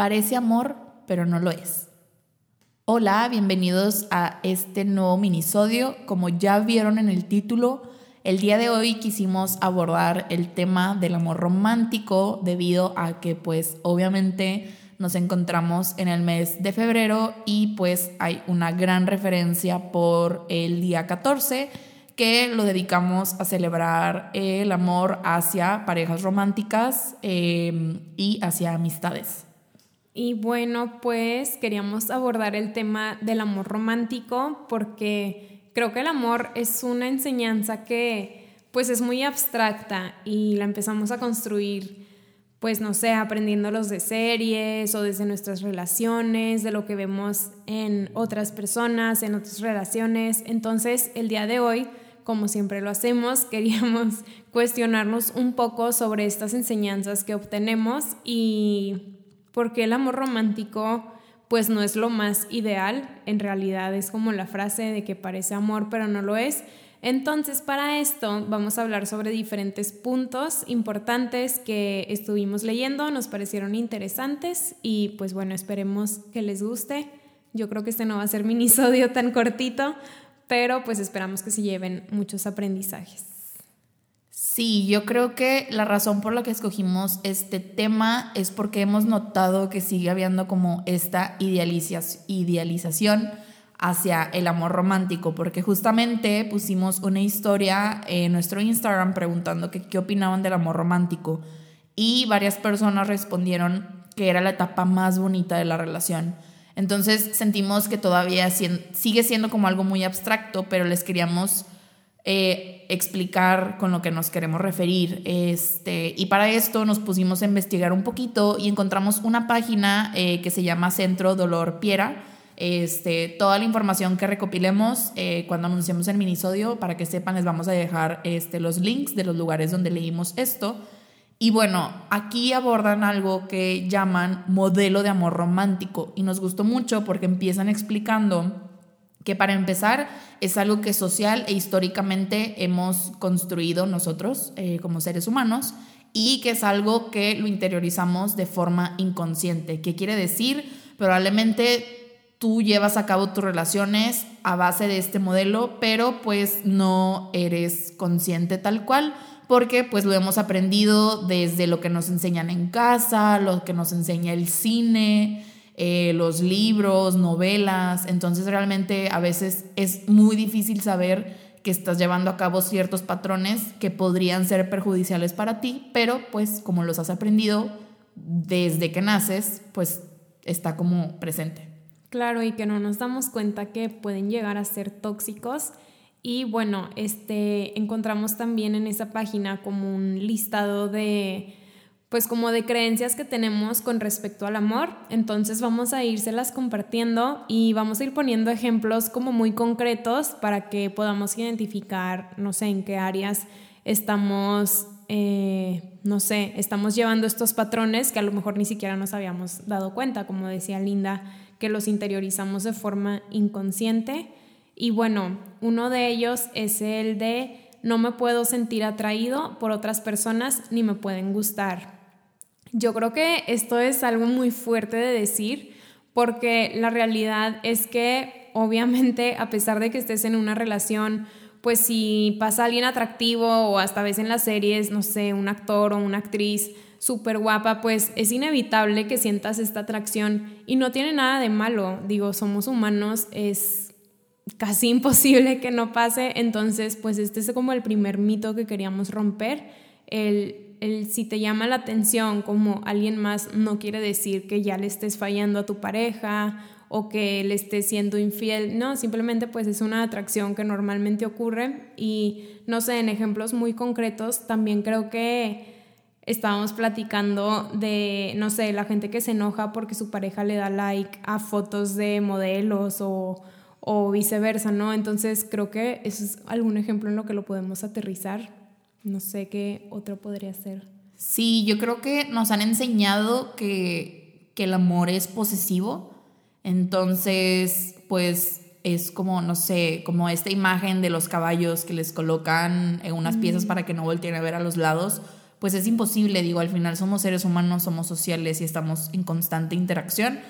Parece amor, pero no lo es. Hola, bienvenidos a este nuevo minisodio. Como ya vieron en el título, el día de hoy quisimos abordar el tema del amor romántico debido a que pues obviamente nos encontramos en el mes de febrero y pues hay una gran referencia por el día 14 que lo dedicamos a celebrar el amor hacia parejas románticas eh, y hacia amistades. Y bueno, pues queríamos abordar el tema del amor romántico porque creo que el amor es una enseñanza que pues es muy abstracta y la empezamos a construir pues no sé, aprendiéndolos de series o desde nuestras relaciones, de lo que vemos en otras personas, en otras relaciones. Entonces, el día de hoy, como siempre lo hacemos, queríamos cuestionarnos un poco sobre estas enseñanzas que obtenemos y porque el amor romántico pues no es lo más ideal, en realidad es como la frase de que parece amor pero no lo es. Entonces, para esto vamos a hablar sobre diferentes puntos importantes que estuvimos leyendo, nos parecieron interesantes y pues bueno, esperemos que les guste. Yo creo que este no va a ser minisodio tan cortito, pero pues esperamos que se lleven muchos aprendizajes. Sí, yo creo que la razón por la que escogimos este tema es porque hemos notado que sigue habiendo como esta idealización hacia el amor romántico, porque justamente pusimos una historia en nuestro Instagram preguntando qué opinaban del amor romántico y varias personas respondieron que era la etapa más bonita de la relación. Entonces sentimos que todavía sigue siendo como algo muy abstracto, pero les queríamos eh, explicar con lo que nos queremos referir. Este, y para esto nos pusimos a investigar un poquito y encontramos una página eh, que se llama Centro Dolor Piera. Este, toda la información que recopilemos eh, cuando anunciamos el minisodio, para que sepan, les vamos a dejar este, los links de los lugares donde leímos esto. Y bueno, aquí abordan algo que llaman modelo de amor romántico y nos gustó mucho porque empiezan explicando que para empezar es algo que social e históricamente hemos construido nosotros eh, como seres humanos y que es algo que lo interiorizamos de forma inconsciente. ¿Qué quiere decir? Probablemente tú llevas a cabo tus relaciones a base de este modelo, pero pues no eres consciente tal cual porque pues lo hemos aprendido desde lo que nos enseñan en casa, lo que nos enseña el cine, eh, los libros, novelas, entonces realmente a veces es muy difícil saber que estás llevando a cabo ciertos patrones que podrían ser perjudiciales para ti, pero pues como los has aprendido desde que naces, pues está como presente. Claro, y que no nos damos cuenta que pueden llegar a ser tóxicos. Y bueno, este encontramos también en esa página como un listado de pues como de creencias que tenemos con respecto al amor. Entonces vamos a írselas compartiendo y vamos a ir poniendo ejemplos como muy concretos para que podamos identificar, no sé, en qué áreas estamos, eh, no sé, estamos llevando estos patrones que a lo mejor ni siquiera nos habíamos dado cuenta, como decía Linda, que los interiorizamos de forma inconsciente. Y bueno, uno de ellos es el de no me puedo sentir atraído por otras personas ni me pueden gustar. Yo creo que esto es algo muy fuerte de decir porque la realidad es que obviamente a pesar de que estés en una relación, pues si pasa alguien atractivo o hasta vez en las series, no sé, un actor o una actriz súper guapa, pues es inevitable que sientas esta atracción y no tiene nada de malo. Digo, somos humanos, es casi imposible que no pase. Entonces, pues este es como el primer mito que queríamos romper, el el si te llama la atención como alguien más no quiere decir que ya le estés fallando a tu pareja o que le estés siendo infiel, no, simplemente pues es una atracción que normalmente ocurre y no sé, en ejemplos muy concretos también creo que estábamos platicando de, no sé, la gente que se enoja porque su pareja le da like a fotos de modelos o, o viceversa, ¿no? Entonces creo que eso es algún ejemplo en lo que lo podemos aterrizar no sé qué otro podría ser. Sí, yo creo que nos han enseñado que, que el amor es posesivo. Entonces, pues es como, no sé, como esta imagen de los caballos que les colocan en unas piezas para que no volteen a ver a los lados, pues es imposible, digo, al final somos seres humanos, somos sociales y estamos en constante interacción.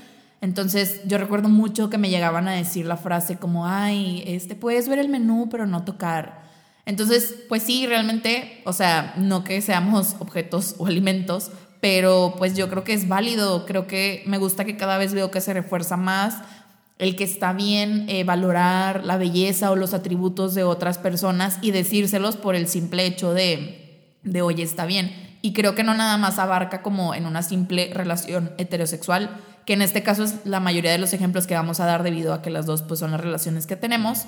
Entonces yo recuerdo mucho que me llegaban a decir la frase como, ay, este, puedes ver el menú pero no tocar. Entonces, pues sí, realmente, o sea, no que seamos objetos o alimentos, pero pues yo creo que es válido, creo que me gusta que cada vez veo que se refuerza más el que está bien eh, valorar la belleza o los atributos de otras personas y decírselos por el simple hecho de, de, oye, está bien. Y creo que no nada más abarca como en una simple relación heterosexual, que en este caso es la mayoría de los ejemplos que vamos a dar debido a que las dos pues son las relaciones que tenemos,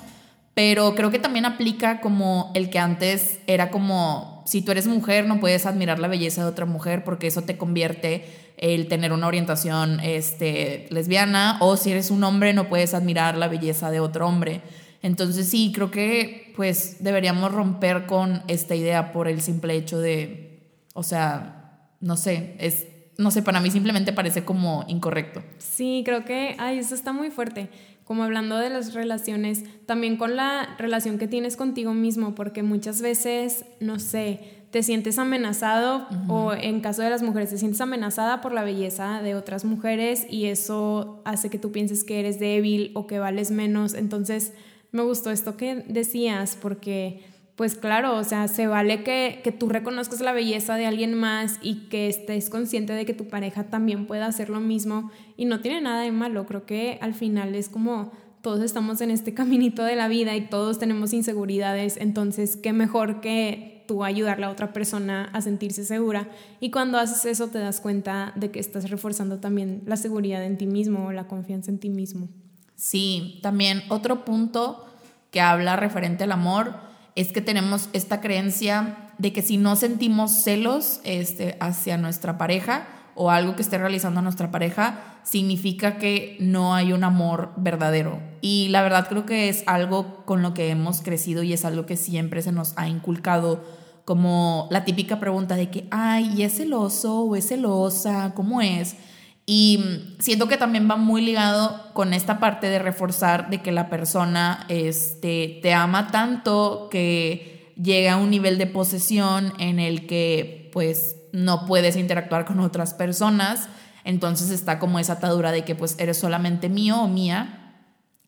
pero creo que también aplica como el que antes era como, si tú eres mujer no puedes admirar la belleza de otra mujer porque eso te convierte el tener una orientación este, lesbiana, o si eres un hombre no puedes admirar la belleza de otro hombre. Entonces sí, creo que pues deberíamos romper con esta idea por el simple hecho de, o sea, no sé, es, no sé, para mí simplemente parece como incorrecto. Sí, creo que, ay, eso está muy fuerte como hablando de las relaciones, también con la relación que tienes contigo mismo, porque muchas veces, no sé, te sientes amenazado o en caso de las mujeres te sientes amenazada por la belleza de otras mujeres y eso hace que tú pienses que eres débil o que vales menos. Entonces, me gustó esto que decías porque pues claro, o sea, se vale que, que, tú reconozcas la belleza de alguien más y que estés consciente de que tu pareja también pueda hacer lo mismo y no tiene nada de malo, creo que al final es como todos estamos en este caminito de la vida y todos tenemos inseguridades, entonces qué mejor que tú ayudarle a otra persona a sentirse segura y cuando haces eso te das cuenta de que estás reforzando también la seguridad en ti mismo o la confianza en ti mismo. Sí, también otro punto que habla referente al amor es que tenemos esta creencia de que si no sentimos celos este, hacia nuestra pareja o algo que esté realizando nuestra pareja, significa que no hay un amor verdadero. Y la verdad creo que es algo con lo que hemos crecido y es algo que siempre se nos ha inculcado como la típica pregunta de que, ay, ¿y es celoso o es celosa? ¿Cómo es? Y siento que también va muy ligado con esta parte de reforzar de que la persona este, te ama tanto que llega a un nivel de posesión en el que pues no puedes interactuar con otras personas. Entonces está como esa atadura de que pues eres solamente mío o mía.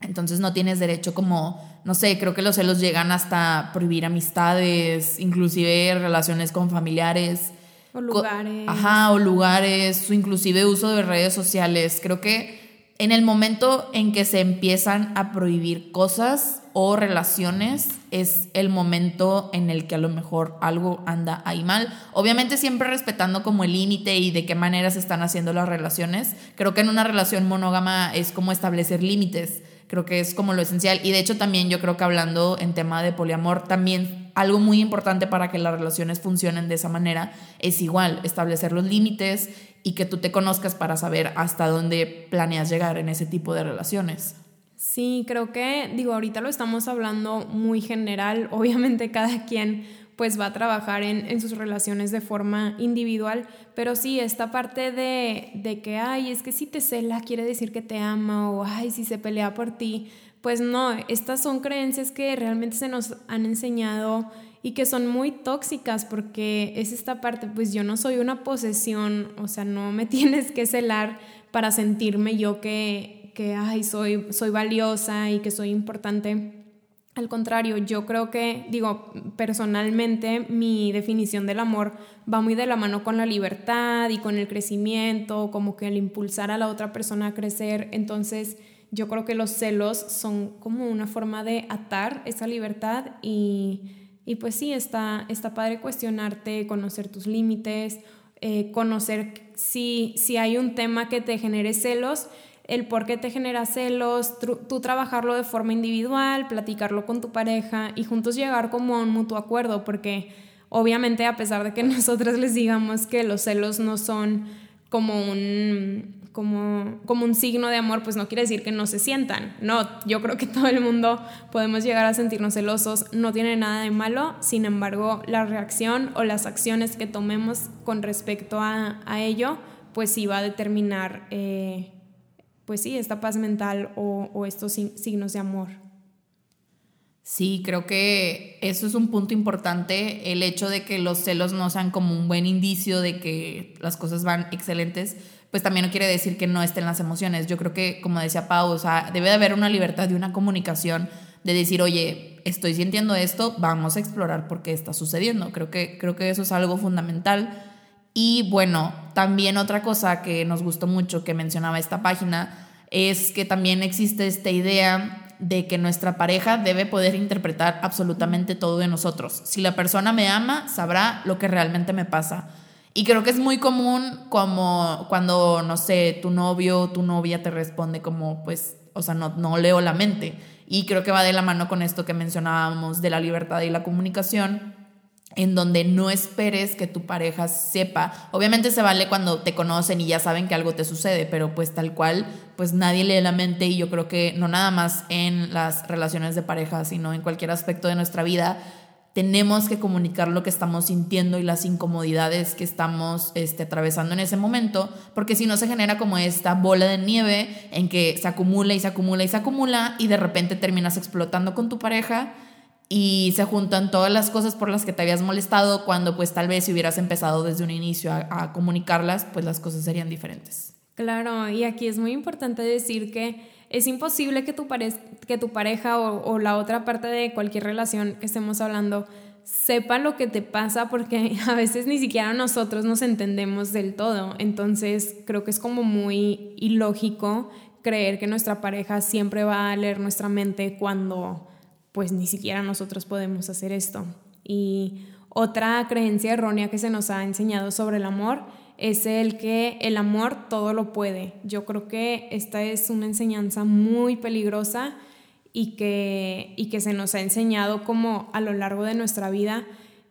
Entonces no tienes derecho como, no sé, creo que los celos llegan hasta prohibir amistades, inclusive relaciones con familiares. O lugares. Ajá, o lugares, o inclusive uso de redes sociales. Creo que en el momento en que se empiezan a prohibir cosas o relaciones, es el momento en el que a lo mejor algo anda ahí mal. Obviamente siempre respetando como el límite y de qué manera se están haciendo las relaciones. Creo que en una relación monógama es como establecer límites creo que es como lo esencial. Y de hecho también yo creo que hablando en tema de poliamor, también algo muy importante para que las relaciones funcionen de esa manera es igual, establecer los límites y que tú te conozcas para saber hasta dónde planeas llegar en ese tipo de relaciones. Sí, creo que, digo, ahorita lo estamos hablando muy general, obviamente cada quien pues va a trabajar en, sus relaciones de forma individual, pero sí, esta parte de, de que, ay, es que si te cela quiere decir que te ama o, ay, si se pelea por ti, pues no, estas son creencias que realmente se nos han enseñado y que son muy tóxicas porque es esta parte, pues yo no soy una posesión, o sea, no me tienes que celar para sentirme yo que, que ay, soy, soy valiosa y que soy importante al contrario, yo creo que, digo, personalmente mi definición del amor va muy de la mano con la libertad y con el crecimiento, como que el impulsar a la otra persona a crecer. Entonces, yo creo que los celos son como una forma de atar esa libertad y, y pues sí, está, está padre cuestionarte, conocer tus límites, eh, conocer si, si hay un tema que te genere celos el por qué te genera celos, tú trabajarlo de forma individual, platicarlo con tu pareja y juntos llegar como a un mutuo acuerdo, porque obviamente a pesar de que nosotras les digamos que los celos no son como un, como, como un signo de amor, pues no quiere decir que no se sientan. No, yo creo que todo el mundo podemos llegar a sentirnos celosos, no tiene nada de malo, sin embargo, la reacción o las acciones que tomemos con respecto a, ello, pues sí va a determinar... Eh, pues sí, esta paz mental o, estos signos de amor. Sí, creo que eso es un punto importante, el hecho de que los celos no sean como un buen indicio de que las cosas van excelentes, pues también no quiere decir que no estén las emociones. Yo creo que, como decía Pau, debe de haber una libertad de una comunicación de decir, oye, estoy sintiendo esto, vamos a explorar por qué está sucediendo. Creo que, creo que eso es algo fundamental. Y bueno, también otra cosa que nos gustó mucho que mencionaba esta página es que también existe esta idea de que nuestra pareja debe poder interpretar absolutamente todo de nosotros. Si la persona me ama, sabrá lo que realmente me pasa. Y creo que es muy común como cuando, no sé, tu novio o tu novia te responde como, pues, o sea, no, no leo la mente. Y creo que va de la mano con esto que mencionábamos de la libertad y la comunicación en donde no esperes que tu pareja sepa. Obviamente se vale cuando te conocen y ya saben que algo te sucede, pero pues tal cual, pues nadie lee la mente y yo creo que no nada más en las relaciones de pareja, sino en cualquier aspecto de nuestra vida, tenemos que comunicar lo que estamos sintiendo y las incomodidades que estamos este, atravesando en ese momento, porque si no se genera como esta bola de nieve en que se acumula y se acumula y se acumula y de repente terminas explotando con tu pareja y se juntan todas las cosas por las que te habías molestado cuando pues tal vez si hubieras empezado desde un inicio a, comunicarlas, pues las cosas serían diferentes. Claro, y aquí es muy importante decir que es imposible que tu, que tu pareja o, o, la otra parte de cualquier relación que estemos hablando sepa lo que te pasa porque a veces ni siquiera nosotros nos entendemos del todo. Entonces creo que es como muy ilógico creer que nuestra pareja siempre va a leer nuestra mente cuando pues ni siquiera nosotros podemos hacer esto. Y otra creencia errónea que se nos ha enseñado sobre el amor es el que el amor todo lo puede. Yo creo que esta es una enseñanza muy peligrosa y que, y que se nos ha enseñado como a lo largo de nuestra vida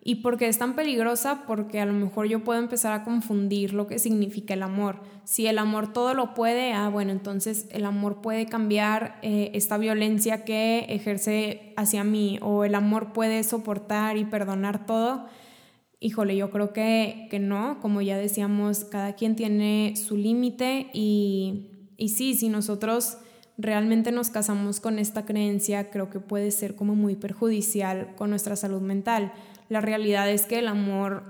¿Y por qué es tan peligrosa? Porque a lo mejor yo puedo empezar a confundir lo que significa el amor. Si el amor todo lo puede, ah, bueno, entonces el amor puede cambiar eh, esta violencia que ejerce hacia mí o el amor puede soportar y perdonar todo. Híjole, yo creo que, que no, como ya decíamos, cada quien tiene su límite y, y sí, si nosotros realmente nos casamos con esta creencia, creo que puede ser como muy perjudicial con nuestra salud mental la realidad es que el amor,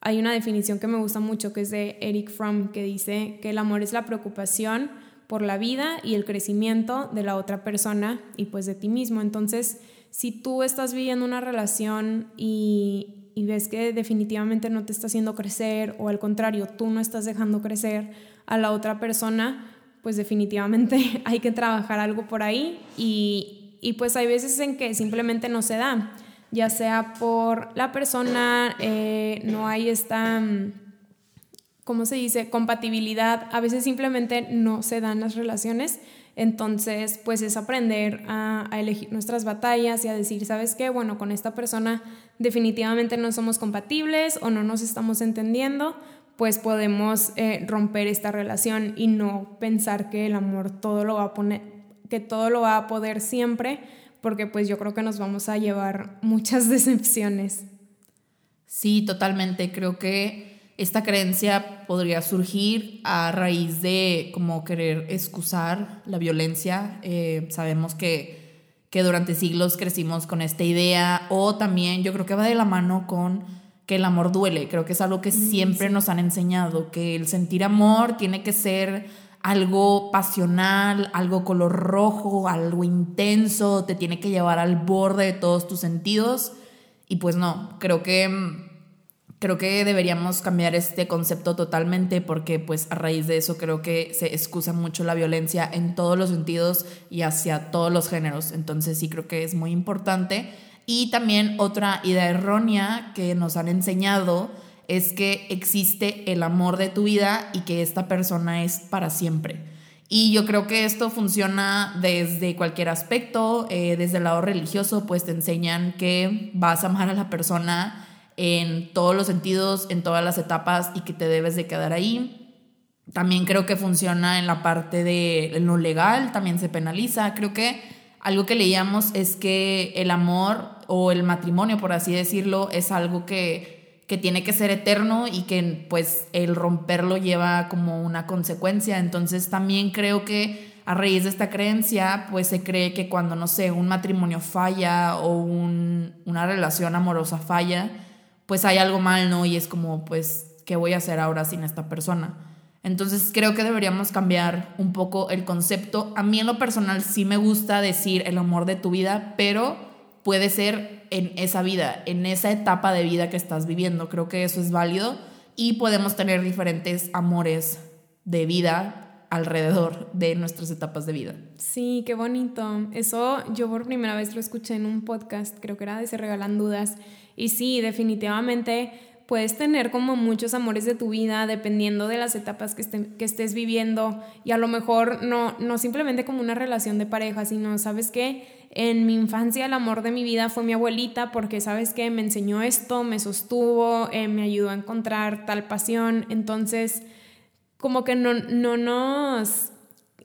hay una definición que me gusta mucho que es de Eric Fromm, que dice que el amor es la preocupación por la vida y el crecimiento de la otra persona y pues de ti mismo. Entonces, si tú estás viviendo una relación y, ves que definitivamente no te está haciendo crecer o al contrario, tú no estás dejando crecer a la otra persona, pues definitivamente hay que trabajar algo por ahí y, y pues hay veces en que simplemente no se da ya sea por la persona, eh, no hay esta, mm, ¿cómo se dice?, compatibilidad, a veces simplemente no se dan las relaciones. Entonces, pues es aprender a, elegir nuestras batallas y a decir, ¿sabes qué? Bueno, con esta persona definitivamente no somos compatibles o no nos estamos entendiendo, pues podemos eh, romper esta relación y no pensar que el amor todo lo va a poner, que todo lo va a poder siempre, porque pues yo creo que nos vamos a llevar muchas decepciones. Sí, totalmente. Creo que esta creencia podría surgir a raíz de como querer excusar la violencia. Eh, sabemos que, que durante siglos crecimos con esta idea o también yo creo que va de la mano con que el amor duele. Creo que es algo que mm, siempre nos han enseñado, que el sentir amor tiene que ser algo pasional, algo color rojo, algo intenso, te tiene que llevar al borde de todos tus sentidos. Y pues no, creo que creo que deberíamos cambiar este concepto totalmente porque pues a raíz de eso creo que se excusa mucho la violencia en todos los sentidos y hacia todos los géneros. Entonces sí creo que es muy importante. Y también otra idea errónea que nos han enseñado es que existe el amor de tu vida y que esta persona es para siempre. Y yo creo que esto funciona desde cualquier aspecto, eh, desde el lado religioso, pues te enseñan que vas a amar a la persona en todos los sentidos, en todas las etapas y que te debes de quedar ahí. También creo que funciona en la parte de lo legal, también se penaliza. Creo que algo que leíamos es que el amor o el matrimonio, por así decirlo, es algo que que tiene que ser eterno y que pues el romperlo lleva como una consecuencia. Entonces también creo que a raíz de esta creencia, pues se cree que cuando, no sé, un matrimonio falla o una relación amorosa falla, pues hay algo mal, ¿no? Y es como, pues, ¿qué voy a hacer ahora sin esta persona? Entonces creo que deberíamos cambiar un poco el concepto. A mí en lo personal sí me gusta decir el amor de tu vida, pero puede ser en esa vida, en esa etapa de vida que estás viviendo. Creo que eso es válido y podemos tener diferentes amores de vida alrededor de nuestras etapas de vida. Sí, qué bonito. Eso yo por primera vez lo escuché en un podcast, creo que era de Se Regalan Dudas. Y sí, definitivamente puedes tener como muchos amores de tu vida dependiendo de las etapas que, estés viviendo y a lo mejor no, no simplemente como una relación de pareja, sino, ¿sabes qué? En mi infancia el amor de mi vida fue mi abuelita porque, ¿sabes qué? Me enseñó esto, me sostuvo, eh, me ayudó a encontrar tal pasión. Entonces, como que no, no nos,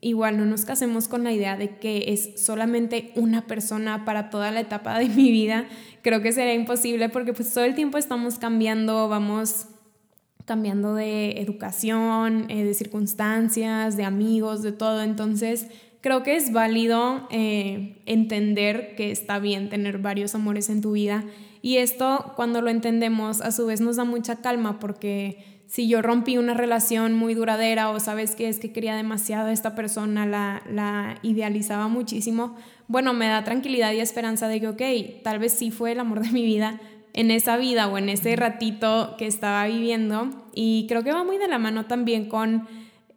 igual no nos casemos con la idea de que es solamente una persona para toda la etapa de mi vida. Creo que sería imposible porque pues todo el tiempo estamos cambiando, vamos cambiando de educación, eh, de circunstancias, de amigos, de todo. Entonces, creo que es válido eh, entender que está bien tener varios amores en tu vida. Y esto, cuando lo entendemos, a su vez nos da mucha calma porque si yo rompí una relación muy duradera o sabes que es que quería demasiado a esta persona, la, la idealizaba muchísimo, bueno, me da tranquilidad y esperanza de que, ok, tal vez sí fue el amor de mi vida en esa vida o en ese ratito que estaba viviendo. Y creo que va muy de la mano también con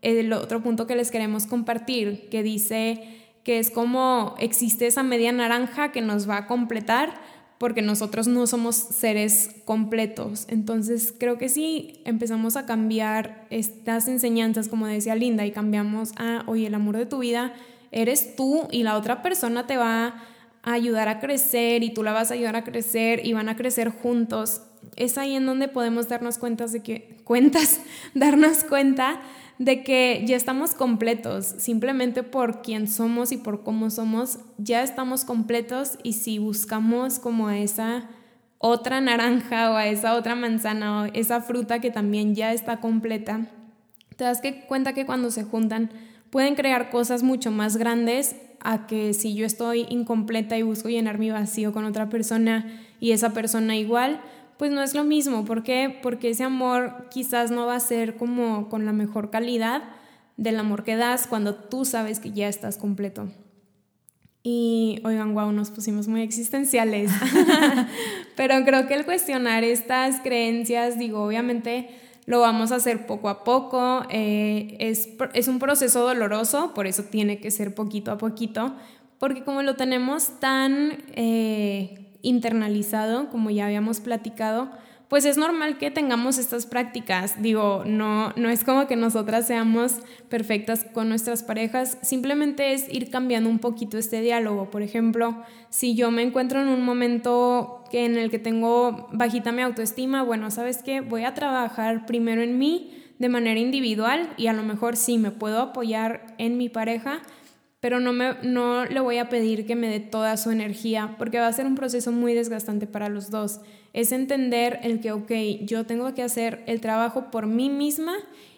el otro punto que les queremos compartir, que dice que es como existe esa media naranja que nos va a completar porque nosotros no somos seres completos. Entonces creo que sí empezamos a cambiar estas enseñanzas, como decía Linda, y cambiamos a, oye, el amor de tu vida eres tú y la otra persona te va a ayudar a crecer y tú la vas a ayudar a crecer y van a crecer juntos. Es ahí en donde podemos darnos cuenta de que, cuentas, darnos cuenta de que ya estamos completos, simplemente por quién somos y por cómo somos, ya estamos completos y si buscamos como a esa otra naranja o a esa otra manzana o esa fruta que también ya está completa, te das cuenta que cuando se juntan pueden crear cosas mucho más grandes a que si yo estoy incompleta y busco llenar mi vacío con otra persona y esa persona igual, pues no es lo mismo. ¿Por qué? Porque ese amor quizás no va a ser como con la mejor calidad del amor que das cuando tú sabes que ya estás completo. Y oigan, wow, nos pusimos muy existenciales. Pero creo que el cuestionar estas creencias, digo, obviamente lo vamos a hacer poco a poco. Eh, es, es un proceso doloroso, por eso tiene que ser poquito a poquito, porque como lo tenemos tan eh, internalizado, como ya habíamos platicado, pues es normal que tengamos estas prácticas. Digo, no, no es como que nosotras seamos perfectas con nuestras parejas, simplemente es ir cambiando un poquito este diálogo. Por ejemplo, si yo me encuentro en un momento que en el que tengo bajita mi autoestima, bueno, ¿sabes qué? Voy a trabajar primero en mí de manera individual y a lo mejor sí me puedo apoyar en mi pareja, pero no, me, no le voy a pedir que me dé toda su energía porque va a ser un proceso muy desgastante para los dos. Es entender el que, ok, yo tengo que hacer el trabajo por mí misma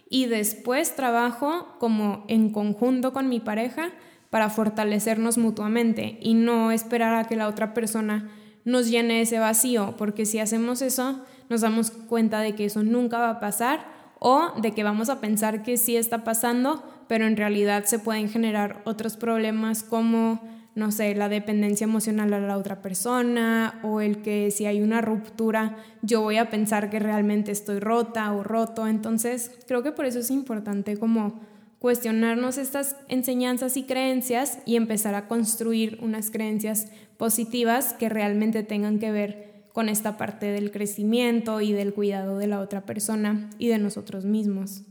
y después trabajo como en conjunto con mi pareja para fortalecernos mutuamente y no esperar a que la otra persona nos llene ese vacío, porque si hacemos eso, nos damos cuenta de que eso nunca va a pasar o de que vamos a pensar que sí está pasando, pero en realidad se pueden generar otros problemas como, no sé, la dependencia emocional a la otra persona o el que si hay una ruptura yo voy a pensar que realmente estoy rota o roto. Entonces, creo que por eso es importante como cuestionarnos estas enseñanzas y creencias y empezar a construir unas creencias positivas que realmente tengan que ver con esta parte del crecimiento y del cuidado de la otra persona y de nosotros mismos.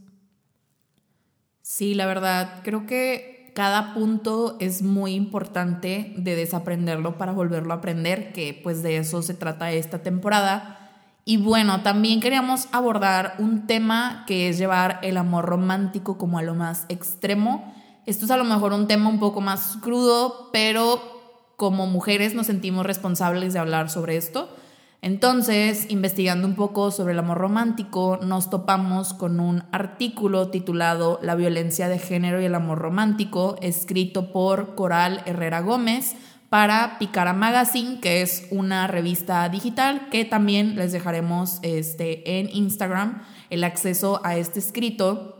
Sí, la verdad, creo que cada punto es muy importante de desaprenderlo para volverlo a aprender, que pues de eso se trata esta temporada. Y bueno, también queríamos abordar un tema que es llevar el amor romántico como a lo más extremo. Esto es a lo mejor un tema un poco más crudo, pero como mujeres nos sentimos responsables de hablar sobre esto. Entonces, investigando un poco sobre el amor romántico, nos topamos con un artículo titulado La violencia de género y el amor romántico, escrito por Coral Herrera Gómez para Picara Magazine, que es una revista digital que también les dejaremos este, en Instagram el acceso a este escrito.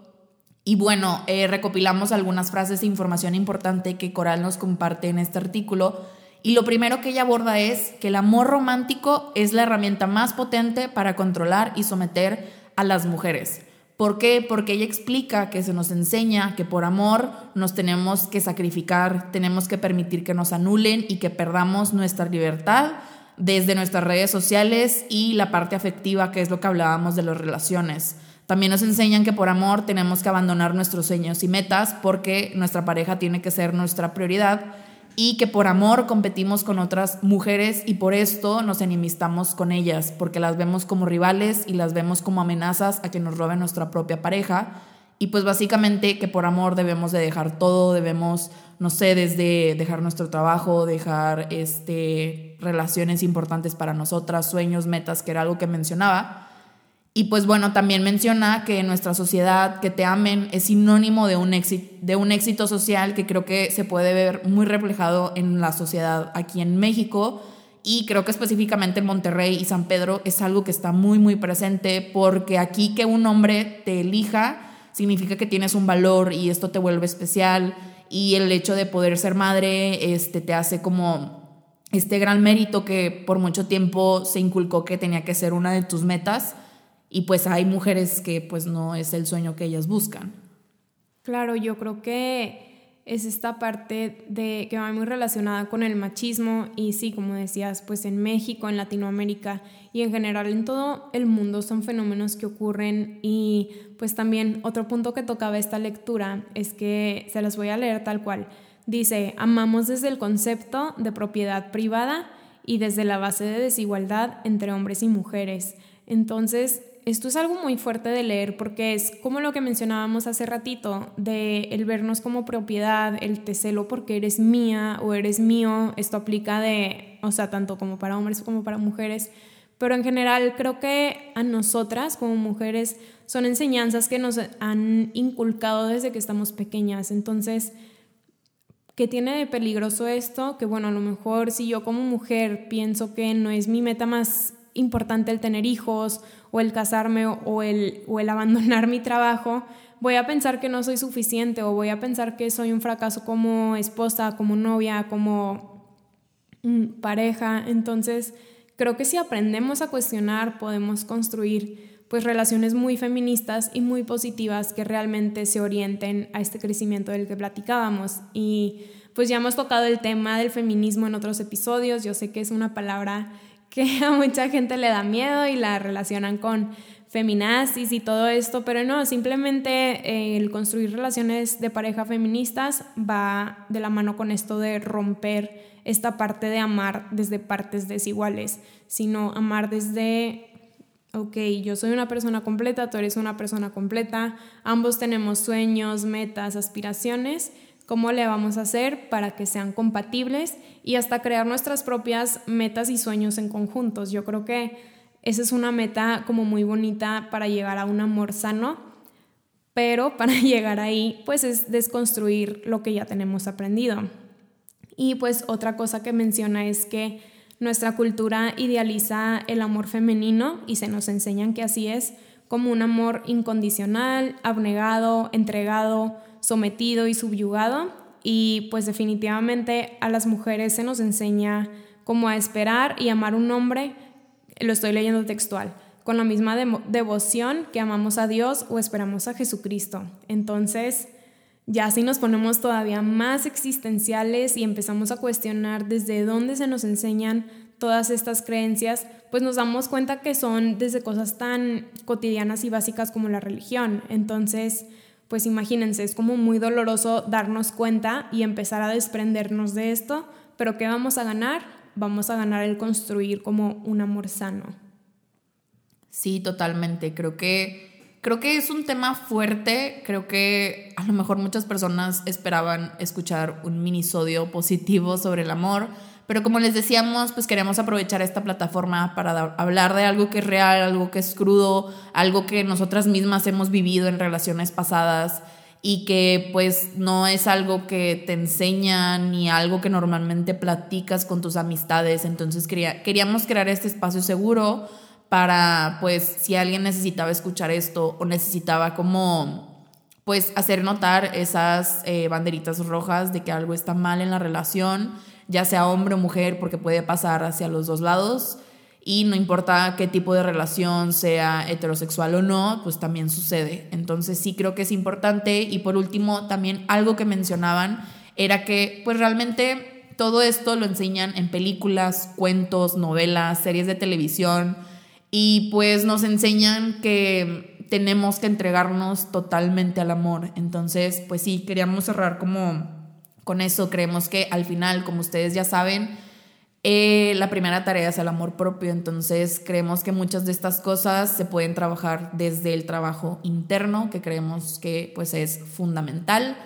Y bueno, eh, recopilamos algunas frases de información importante que Coral nos comparte en este artículo y lo primero que ella aborda es que el amor romántico es la herramienta más potente para controlar y someter a las mujeres. ¿Por qué? Porque ella explica que se nos enseña que por amor nos tenemos que sacrificar, tenemos que permitir que nos anulen y que perdamos nuestra libertad desde nuestras redes sociales y la parte afectiva, que es lo que hablábamos de las relaciones. También nos enseñan que por amor tenemos que abandonar nuestros sueños y metas porque nuestra pareja tiene que ser nuestra prioridad y que por amor competimos con otras mujeres y por esto nos enemistamos con ellas, porque las vemos como rivales y las vemos como amenazas a que nos roben nuestra propia pareja. Y pues básicamente que por amor debemos de dejar todo, debemos, no sé, desde dejar nuestro trabajo, dejar este, relaciones importantes para nosotras, sueños, metas, que era algo que mencionaba y pues bueno, también menciona que en nuestra sociedad que te amen es sinónimo de un, éxito, de un éxito social que creo que se puede ver muy reflejado en la sociedad aquí en México. Y creo que específicamente en Monterrey y San Pedro es algo que está muy muy presente porque aquí que un hombre te elija significa que tienes un valor y esto te vuelve especial. Y el hecho de poder ser madre este, te hace como este gran mérito que por mucho tiempo se inculcó que tenía que ser una de tus metas y pues hay mujeres que pues no es el sueño que ellas buscan. Claro, yo creo que es esta parte de que va muy relacionada con el machismo y sí, como decías, pues en México, en Latinoamérica y en general en todo el mundo son fenómenos que ocurren y pues también otro punto que tocaba esta lectura es que se las voy a leer tal cual. Dice, amamos desde el concepto de propiedad privada y desde la base de desigualdad entre hombres y mujeres. Entonces, esto es algo muy fuerte de leer porque es como lo que mencionábamos hace ratito, de el vernos como propiedad, el te celo porque eres mía o eres mío, esto aplica de, o sea, tanto como para hombres como para mujeres, pero en general creo que a nosotras como mujeres son enseñanzas que nos han inculcado desde que estamos pequeñas, entonces... ¿Qué tiene de peligroso esto? Que bueno, a lo mejor si yo como mujer pienso que no es mi meta más importante el tener hijos o el casarme o el, o el abandonar mi trabajo, voy a pensar que no soy suficiente o voy a pensar que soy un fracaso como esposa, como novia, como mm, pareja. Entonces, creo que si aprendemos a cuestionar, podemos construir pues relaciones muy feministas y muy positivas que realmente se orienten a este crecimiento del que platicábamos. Y pues ya hemos tocado el tema del feminismo en otros episodios. Yo sé que es una palabra que a mucha gente le da miedo y la relacionan con feminazis y todo esto, pero no, simplemente eh, el construir relaciones de pareja feministas va de la mano con esto de romper esta parte de amar desde partes desiguales, sino amar desde, ok, yo soy una persona completa, tú eres una persona completa, ambos tenemos sueños, metas, aspiraciones, cómo le vamos a hacer para que sean compatibles y hasta crear nuestras propias metas y sueños en conjuntos. Yo creo que esa es una meta como muy bonita para llegar a un amor sano, pero para llegar ahí pues es desconstruir lo que ya tenemos aprendido. Y pues otra cosa que menciona es que nuestra cultura idealiza el amor femenino y se nos enseñan que así es, como un amor incondicional, abnegado, entregado, sometido y subyugado y pues definitivamente a las mujeres se nos enseña cómo a esperar y amar un hombre, lo estoy leyendo textual, con la misma devoción que amamos a Dios o esperamos a Jesucristo. Entonces, ya si nos ponemos todavía más existenciales y empezamos a cuestionar desde dónde se nos enseñan todas estas creencias, pues nos damos cuenta que son desde cosas tan cotidianas y básicas como la religión. Entonces, pues imagínense, es como muy doloroso darnos cuenta y empezar a desprendernos de esto, pero ¿qué vamos a ganar? Vamos a ganar el construir como un amor sano. Sí, totalmente. Creo que creo que es un tema fuerte, creo que a lo mejor muchas personas esperaban escuchar un minisodio positivo sobre el amor, pero como les decíamos, pues queremos aprovechar esta plataforma para hablar de algo que es real, algo que es crudo, algo que nosotras mismas hemos vivido en relaciones pasadas y que pues no es algo que te enseñan ni algo que normalmente platicas con tus amistades. Entonces queríamos crear este espacio seguro para pues si alguien necesitaba escuchar esto o necesitaba como pues hacer notar esas eh, banderitas rojas de que algo está mal en la relación, ya sea hombre o mujer, porque puede pasar hacia los dos lados y no importa qué tipo de relación sea heterosexual o no, pues también sucede. Entonces sí creo que es importante y por último también algo que mencionaban era que pues realmente todo esto lo enseñan en películas, cuentos, novelas, series de televisión y pues nos enseñan que tenemos que entregarnos totalmente al amor. Entonces pues sí, queríamos cerrar como con eso, creemos que al final, como ustedes ya saben, eh, la primera tarea es el amor propio, entonces creemos que muchas de estas cosas se pueden trabajar desde el trabajo interno, que creemos que pues es fundamental.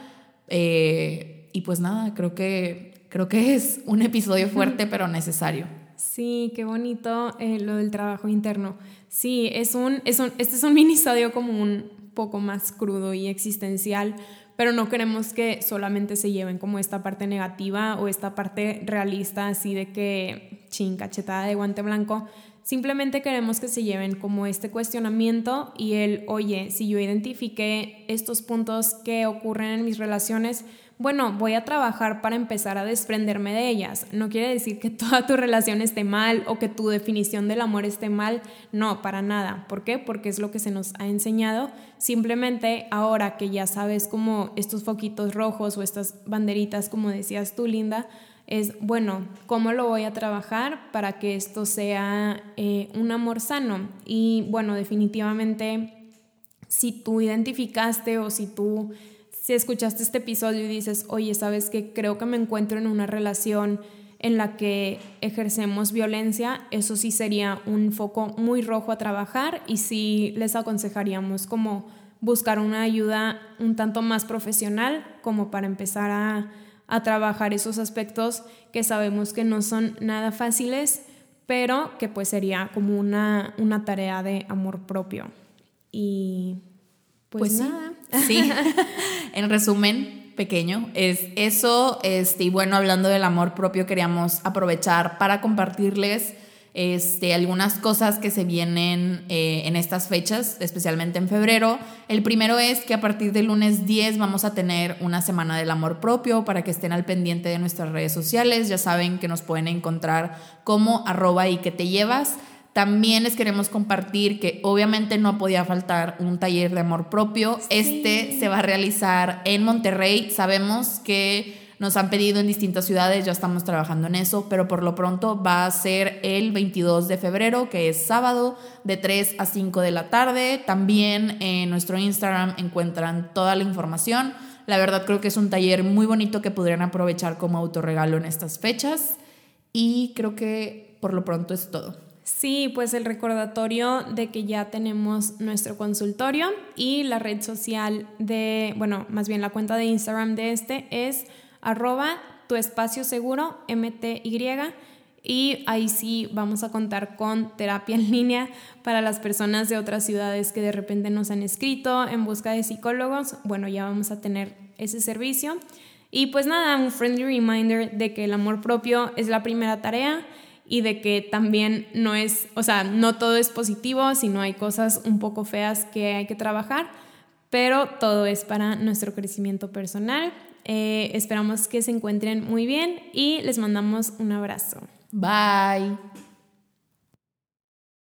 Eh, y pues nada, creo que, creo que es un episodio fuerte pero necesario. Sí, qué bonito eh, lo del trabajo interno. Sí, es un, es un, este es un minisodio como un poco más crudo y existencial, pero no queremos que solamente se lleven como esta parte negativa o esta parte realista, así de que ching, cachetada de guante blanco. Simplemente queremos que se lleven como este cuestionamiento y el, oye, si yo identifiqué estos puntos que ocurren en mis relaciones, bueno, voy a trabajar para empezar a desprenderme de ellas. No quiere decir que toda tu relación esté mal o que tu definición del amor esté mal. No, para nada. ¿Por qué? Porque es lo que se nos ha enseñado. Simplemente ahora que ya sabes como estos foquitos rojos o estas banderitas, como decías tú, Linda, es, bueno, ¿cómo lo voy a trabajar para que esto sea eh, un amor sano? Y bueno, definitivamente, si tú identificaste o si tú si escuchaste este episodio y dices, oye, sabes que creo que me encuentro en una relación en la que ejercemos violencia, eso sí sería un foco muy rojo a trabajar y sí les aconsejaríamos como buscar una ayuda un tanto más profesional como para empezar a, a trabajar esos aspectos que sabemos que no son nada fáciles, pero que pues sería como una, una tarea de amor propio. Y pues, pues nada. Sí. en resumen, pequeño, es eso. Este, y bueno, hablando del amor propio, queríamos aprovechar para compartirles este, algunas cosas que se vienen eh, en estas fechas, especialmente en febrero. El primero es que a partir del lunes 10 vamos a tener una semana del amor propio para que estén al pendiente de nuestras redes sociales. Ya saben que nos pueden encontrar como arroba y que te llevas. También les queremos compartir que obviamente no podía faltar un taller de amor propio. Este se va a realizar en Monterrey. Sabemos que nos han pedido en distintas ciudades, ya estamos trabajando en eso, pero por lo pronto va a ser el 22 de febrero, que es sábado, de 3 a 5 de la tarde. También en nuestro Instagram encuentran toda la información. La verdad creo que es un taller muy bonito que podrían aprovechar como autorregalo en estas fechas. Y creo que por lo pronto es todo. Sí, pues el recordatorio de que ya tenemos nuestro consultorio y la red social de, bueno, más bien la cuenta de Instagram de este es arroba tu espacio seguro MTY y ahí sí vamos a contar con terapia en línea para las personas de otras ciudades que de repente nos han escrito en busca de psicólogos. Bueno, ya vamos a tener ese servicio. Y pues nada, un friendly reminder de que el amor propio es la primera tarea y de que también no es, o sea, no todo es positivo, sino hay cosas un poco feas que hay que trabajar, pero todo es para nuestro crecimiento personal. Eh, esperamos que se encuentren muy bien y les mandamos un abrazo. Bye.